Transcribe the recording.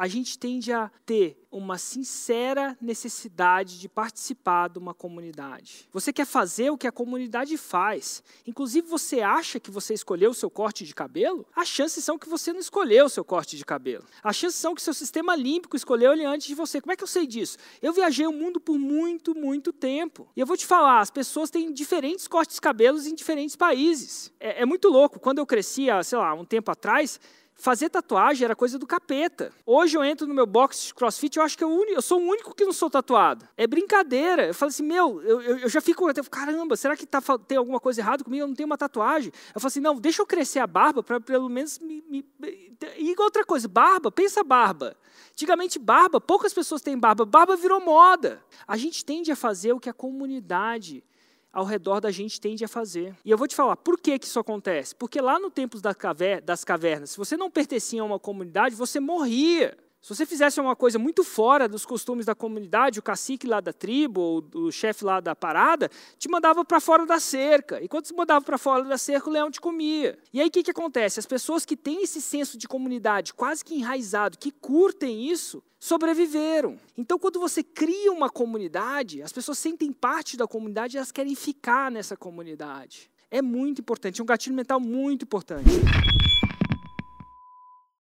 a gente tende a ter uma sincera necessidade de participar de uma comunidade. Você quer fazer o que a comunidade faz. Inclusive, você acha que você escolheu o seu corte de cabelo? As chances são que você não escolheu o seu corte de cabelo. As chances são que seu sistema límbico escolheu ele antes de você. Como é que eu sei disso? Eu viajei o mundo por muito, muito tempo. E eu vou te falar, as pessoas têm diferentes cortes de cabelos em diferentes países. É, é muito louco. Quando eu crescia, sei lá, um tempo atrás, Fazer tatuagem era coisa do capeta. Hoje eu entro no meu box de crossfit, eu acho que eu, eu sou o único que não sou tatuado. É brincadeira. Eu falo assim, meu, eu, eu já fico, eu caramba, será que tá, tem alguma coisa errada comigo? Eu não tenho uma tatuagem. Eu falo assim, não, deixa eu crescer a barba para pelo menos me, me... E outra coisa, barba, pensa barba. Antigamente, barba, poucas pessoas têm barba. Barba virou moda. A gente tende a fazer o que a comunidade ao redor da gente tende a fazer. E eu vou te falar, por que, que isso acontece? Porque lá no tempo das cavernas, se você não pertencia a uma comunidade, você morria. Se você fizesse uma coisa muito fora dos costumes da comunidade, o cacique lá da tribo, ou o chefe lá da parada, te mandava para fora da cerca. E quando se mandava para fora da cerca, o leão te comia. E aí o que, que acontece? As pessoas que têm esse senso de comunidade quase que enraizado, que curtem isso, sobreviveram. Então, quando você cria uma comunidade, as pessoas sentem parte da comunidade e elas querem ficar nessa comunidade. É muito importante, é um gatilho mental muito importante.